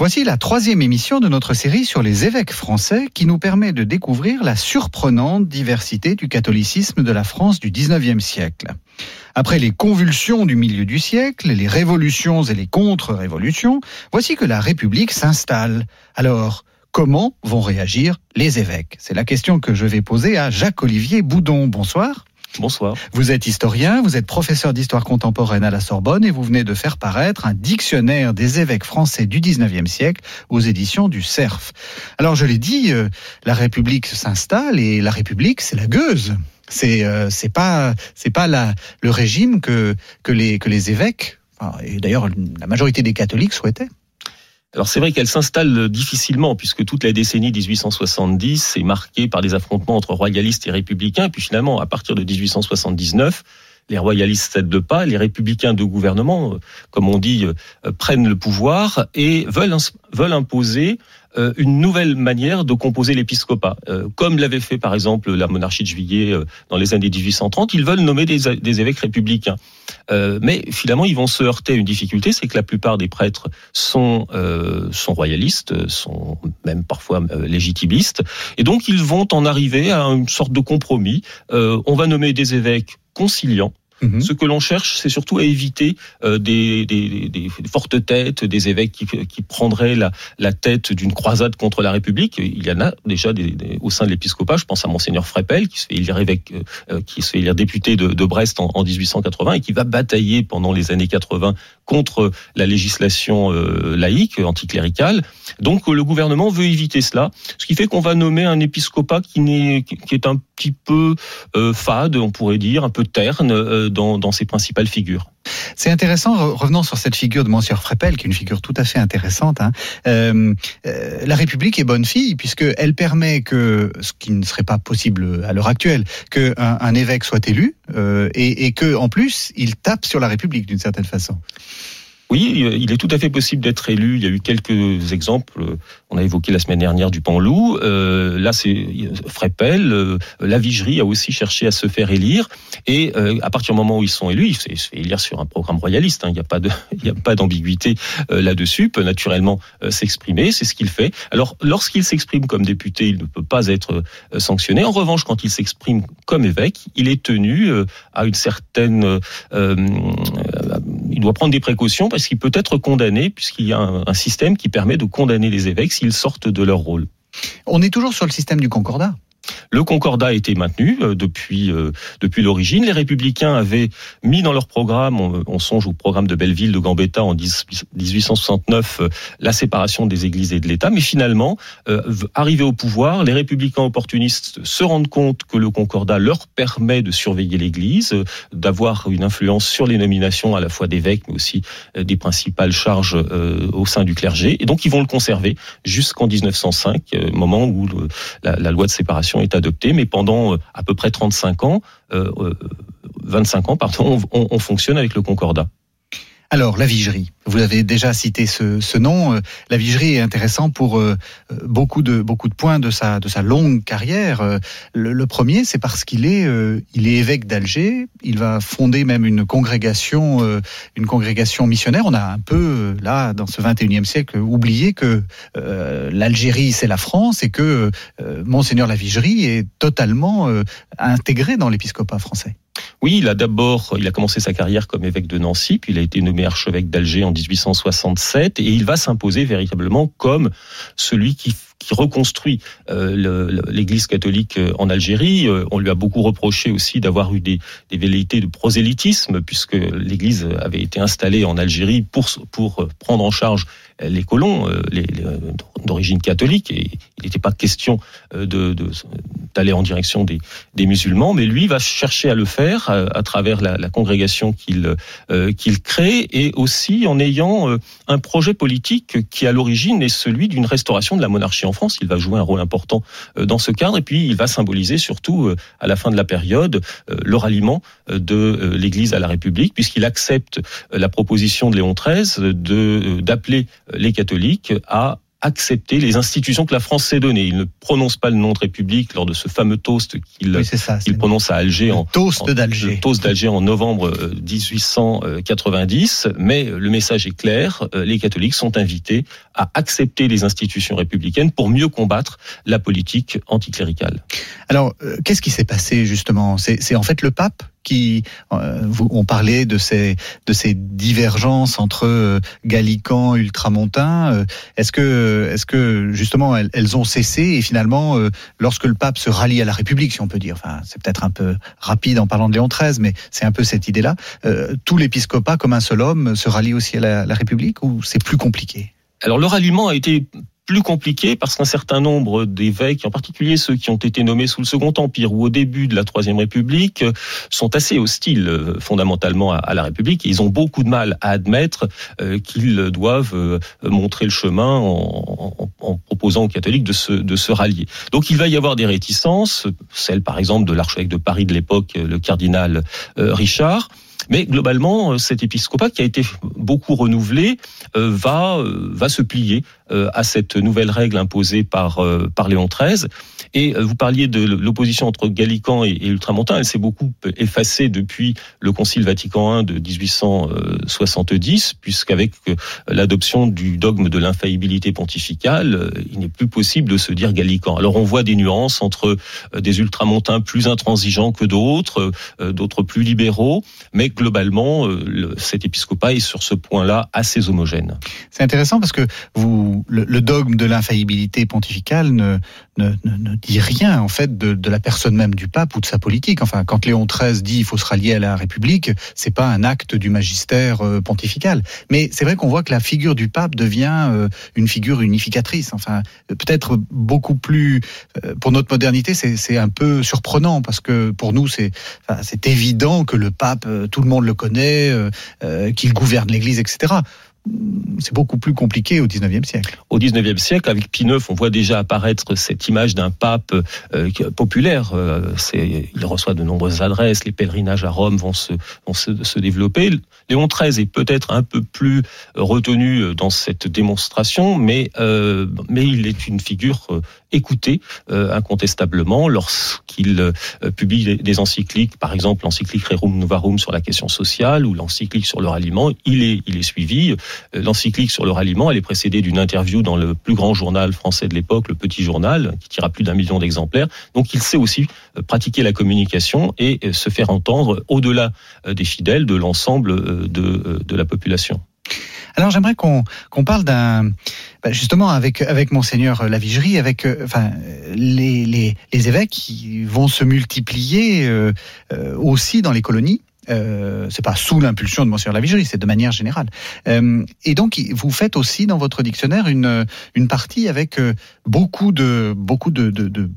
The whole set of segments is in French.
Voici la troisième émission de notre série sur les évêques français qui nous permet de découvrir la surprenante diversité du catholicisme de la France du 19e siècle. Après les convulsions du milieu du siècle, les révolutions et les contre-révolutions, voici que la République s'installe. Alors, comment vont réagir les évêques? C'est la question que je vais poser à Jacques-Olivier Boudon. Bonsoir. Bonsoir. Vous êtes historien, vous êtes professeur d'histoire contemporaine à la Sorbonne et vous venez de faire paraître un dictionnaire des évêques français du 19e siècle aux éditions du CERF. Alors je l'ai dit, euh, la République s'installe et la République c'est la gueuse. C'est euh, c'est pas c'est pas la, le régime que que les que les évêques et d'ailleurs la majorité des catholiques souhaitaient. Alors c'est vrai qu'elle s'installe difficilement puisque toute la décennie 1870 est marquée par des affrontements entre royalistes et républicains. Puis finalement, à partir de 1879, les royalistes cèdent de pas, les républicains de gouvernement, comme on dit, euh, prennent le pouvoir et veulent, veulent imposer euh, une nouvelle manière de composer l'épiscopat. Euh, comme l'avait fait par exemple la monarchie de juillet dans les années 1830, ils veulent nommer des, des évêques républicains. mais finalement, ils vont se heurter à une difficulté, c'est que la plupart des prêtres sont, sont royalistes, sont même parfois légitimistes, et donc ils vont en arriver à une sorte de compromis. on va nommer des évêques conciliants, Mhm. Ce que l'on cherche, c'est surtout à éviter euh, des, des, des, fortes têtes, des évêques qui, qui prendraient la, la tête d'une croisade contre la République. Il y en a déjà au sein de l'épiscopat. Je pense à monseigneur Frepel, qui se fait élire évêque, euh, euh, qui se fait élire député de, de Brest en, en, 1880 et qui va batailler pendant les années 80 contre la législation laïque, anticléricale. Donc le gouvernement veut éviter cela, ce qui fait qu'on va nommer un épiscopat qui, qui est un petit peu fade, on pourrait dire, un peu terne dans, ses principales figures. C'est intéressant, revenons sur cette figure de Monsieur Freppel, qui est une figure tout à fait intéressante. Hein. Euh, euh, la République est bonne fille, puisqu'elle permet que, ce qui ne serait pas possible à l'heure actuelle, qu'un un évêque soit élu, euh, et, et que en plus, il tape sur la République d'une certaine façon. Oui, il est tout à fait possible d'être élu. Il y a eu quelques exemples. On a évoqué la semaine dernière du Panlou. Euh, là, c'est Frepel. Euh, la Vigerie a aussi cherché à se faire élire. Et euh, à partir du moment où ils sont élus, il se fait élire sur un programme royaliste. Hein. Il n'y a pas de, il n'y a pas d'ambiguïté euh, là-dessus. Peut naturellement euh, s'exprimer. C'est ce qu'il fait. Alors, lorsqu'il s'exprime comme député, il ne peut pas être sanctionné. En revanche, quand il s'exprime comme évêque, il est tenu à une certaine il doit prendre des précautions parce qu'il peut être condamné puisqu'il y a un, système qui permet de condamner les évêques s'ils sortent de leur rôle. On est toujours sur le système du concordat le Concordat a été maintenu euh, depuis euh, depuis l'origine. Les Républicains avaient mis dans leur programme, on, songe au programme de Belleville de Gambetta en 1869, euh, la séparation des Églises et de l'État. Mais finalement, arrivés au pouvoir, les Républicains opportunistes se rendent compte que le Concordat leur permet de surveiller l'Église, d'avoir une influence sur les nominations à la fois d'évêques, mais aussi des principales charges au sein du clergé. Et donc, ils vont le conserver jusqu'en 1905, moment où la, la loi de séparation est adoptée, mais pendant euh, à peu près 35 ans, 25 euh, euh, ans, pardon, on, on fonctionne avec le Concordat. Alors, la vigerie. Vous avez déjà cité ce, nom. Euh, la vigerie est intéressant pour euh, euh, beaucoup de beaucoup de points de sa de sa longue carrière. Le, premier, c'est parce qu'il est il est évêque d'Alger. Il va fonder même une congrégation une congrégation missionnaire. On a un peu là dans ce 21e siècle oublié que l'Algérie c'est la France et que monseigneur la vigerie est totalement intégré dans l'épiscopat français. Oui, il a d'abord, il a commencé sa carrière comme évêque de Nancy, puis il a été nommé archevêque d'Alger en 1867 et il va s'imposer véritablement comme celui qui reconstruit euh, l'Église catholique euh, en Algérie. Euh, on lui a beaucoup reproché aussi d'avoir eu des, des velléités de prosélytisme, puisque l'Église avait été installée en Algérie pour, pour prendre en charge les colons les, d'origine catholique, et il n'était pas question de, d'aller en direction des, des, musulmans, mais lui va chercher à le faire à, travers la, la congrégation qu'il qu'il crée, et aussi en ayant un projet politique qui à l'origine est celui d'une restauration de la monarchie en France. Il va jouer un rôle important euh, dans ce cadre et puis il va symboliser surtout euh, à la fin de la période euh, le ralliement de l'Église à la République puisqu'il accepte la proposition de Léon XIII de d'appeler les catholiques à accepter les institutions que la France s'est données. Il ne prononce pas le nom de République lors de ce fameux toast qu'il prononce à Alger en toast d'Alger. toast d'Alger en novembre 1890. Euh, Mais le message est clair euh, les catholiques sont invités à accepter les institutions républicaines pour mieux combattre la politique anticléricale. Alors, euh, qu'est-ce qui s'est passé justement? C'est en fait le pape qui euh, on parlait de ces de ces divergences entre euh, gallicans ultramontains euh, est-ce que est-ce que justement elles, ont cessé et finalement lorsque le pape se rallie à la République si on peut dire enfin c'est peut-être un peu rapide en parlant de Léon XIII mais c'est un peu cette idée là tout l'épiscopat comme un seul homme se rallie aussi à la, la République ou c'est plus compliqué? Alors le ralliement a été plus compliqué parce qu'un certain nombre d'évêques, en particulier ceux qui ont été nommés sous le Second Empire ou au début de la Troisième République, sont assez hostiles euh, fondamentalement à la République. ils ont beaucoup de mal à admettre euh, qu'ils doivent euh, montrer le chemin en, proposant aux catholiques de se, de se rallier. Donc il va y avoir des réticences, celle par exemple de l'archevêque de Paris de l'époque, le cardinal Richard. Mais globalement, cet épiscopat qui a été beaucoup renouvelé va va se plier euh, à cette nouvelle règle imposée par, euh, par Léon XIII. Et euh, vous parliez de l'opposition entre Gallican et, Ultramontain. Elle s'est beaucoup effacée depuis le Concile Vatican I de 1870, puisqu'avec l'adoption du dogme de l'infaillibilité pontificale, il n'est plus possible de se dire Gallican. Alors on voit des nuances entre des Ultramontains plus intransigeants que d'autres, d'autres plus libéraux, mais globalement, cet épiscopat est sur ce point-là assez homogène. C'est intéressant parce que le, dogme de l'infaillibilité pontificale ne, ne, ne, dit rien en fait de, de, la personne même du pape ou de sa politique. Enfin, quand Léon XIII dit il faut se rallier à la République, c'est pas un acte du magistère euh, pontifical. Mais c'est vrai qu'on voit que la figure du pape devient euh, une figure unificatrice. Enfin, peut-être beaucoup plus euh, pour notre modernité, c'est un peu surprenant parce que pour nous c'est c'est évident que le pape, tout le monde le connaît, qu'il gouverne l'Église, etc c'est beaucoup plus compliqué au 19e siècle. Au 19e siècle, avec Pie IX, on voit déjà apparaître cette image d'un pape euh, populaire. Euh, il reçoit de nombreuses adresses, les pèlerinages à Rome vont se, développer. Léon XIII est peut-être un peu plus retenu dans cette démonstration, euh, mais il est une figure euh, écoutée euh, incontestablement lorsqu'il publie des encycliques, par exemple l'encyclique Rerum Novarum sur la question sociale ou l'encyclique sur le ralliement, il est, il est suivi. L'encyclique sur le ralliement, elle est précédée d'une interview dans le plus grand journal français de l'époque, le Petit Journal, qui tira plus d'un million d'exemplaires. Donc il sait aussi pratiquer la communication et se faire entendre au-delà des fidèles de l'ensemble de la population. Alors j'aimerais qu'on parle d'un bah, justement avec avec monseigneur Lavigerie, avec euh, enfin les, les, les évêques qui vont se multiplier euh, euh, aussi dans les colonies. Euh, c'est pas sous l'impulsion de Monseigneur Lavigerie, c'est de manière générale. Euh, et donc, vous faites aussi dans votre dictionnaire une, une partie avec beaucoup de beaucoup de, de, de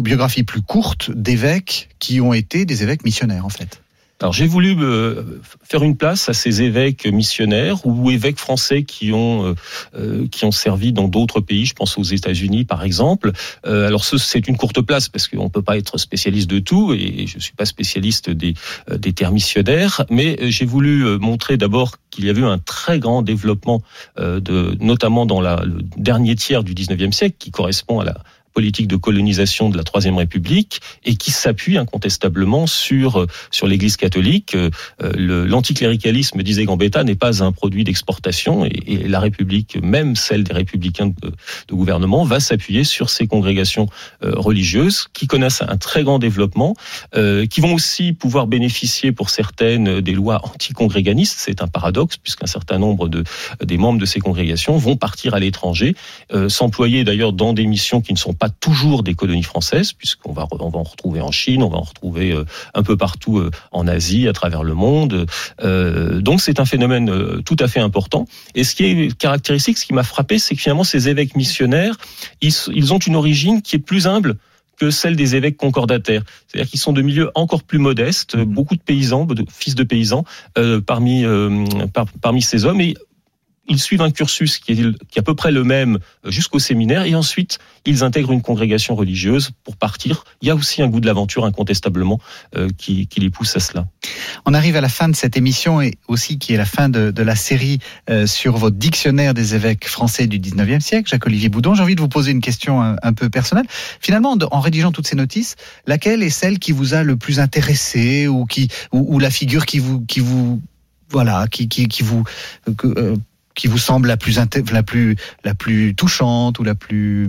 biographies plus courtes d'évêques qui ont été des évêques missionnaires, en fait. Alors j'ai voulu euh, faire une place à ces évêques missionnaires ou évêques français qui ont euh, euh, qui ont servi dans d'autres pays. Je pense aux États-Unis par exemple. alors c'est une courte place parce qu'on peut pas être spécialiste de tout et je suis pas spécialiste des des terres missionnaires, mais j'ai voulu montrer d'abord qu'il y avait eu un très grand développement de notamment dans la, le dernier tiers du 19e siècle qui correspond à la politique de colonisation de la Troisième République et qui s'appuie incontestablement sur sur l'Église catholique. L'anticléricalisme, disait Gambetta, n'est pas un produit d'exportation et, et, la République, même celle des républicains de, de gouvernement, va s'appuyer sur ces congrégations religieuses qui connaissent un très grand développement, qui vont aussi pouvoir bénéficier pour certaines des lois anticongréganistes. C'est un paradoxe puisqu'un certain nombre de des membres de ces congrégations vont partir à l'étranger, euh, s'employer d'ailleurs dans des missions qui ne sont pas toujours des colonies françaises, puisqu'on va, on va en retrouver en Chine, on va en retrouver euh, un peu partout euh, en Asie, à travers le monde. Euh, donc c'est un phénomène tout à fait important. Et ce qui est caractéristique, ce qui m'a frappé, c'est que finalement ces évêques missionnaires, ils, ils ont une origine qui est plus humble que celle des évêques concordataires. C'est-à-dire qu'ils sont de milieux encore plus modestes, mmh. beaucoup de paysans, de fils de paysans, euh, parmi, euh, par, parmi ces hommes. Et ils suivent un cursus qui est, à peu près le même jusqu'au séminaire et ensuite ils intègrent une congrégation religieuse pour partir. Il y a aussi un goût de l'aventure incontestablement euh, qui, les pousse à cela. On arrive à la fin de cette émission et aussi qui est la fin de, la série euh, sur votre dictionnaire des évêques français du 19e siècle, Jacques-Olivier Boudon. J'ai envie de vous poser une question un, peu personnelle. Finalement, en rédigeant toutes ces notices, laquelle est celle qui vous a le plus intéressé ou, qui, ou, la figure qui vous, qui vous voilà, qui, qui, vous que, euh, qui vous semble la plus la plus la plus touchante ou la plus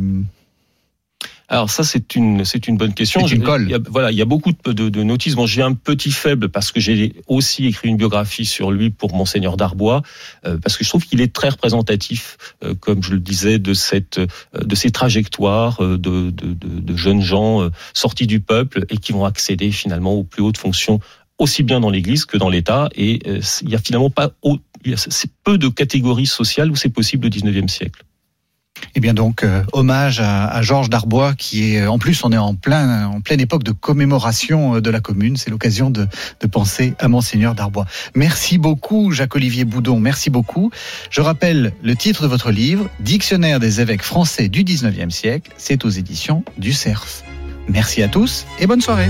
alors ça c'est une c'est une bonne question. Une colle. Il y a, voilà, il y a beaucoup de, de, de notices. Bon, j'ai un petit faible parce que j'ai aussi écrit une biographie sur lui pour monseigneur Darbois euh, parce que je trouve qu'il est très représentatif, euh, comme je le disais, de cette euh, de ces trajectoires de, de, de jeunes gens sortis du peuple et qui vont accéder finalement aux plus hautes fonctions aussi bien dans l'Église que dans l'État. Et il y a finalement pas c'est peu de catégories sociales où c'est possible au 19e siècle. Eh bien donc, euh, hommage à, Georges Darbois, qui est, en plus, on est en plein, en pleine époque de commémoration de la commune. C'est l'occasion de, de, penser à Monseigneur Darbois. Merci beaucoup, Jacques-Olivier Boudon. Merci beaucoup. Je rappelle le titre de votre livre, Dictionnaire des évêques français du 19e siècle. C'est aux éditions du CERF. Merci à tous et bonne soirée.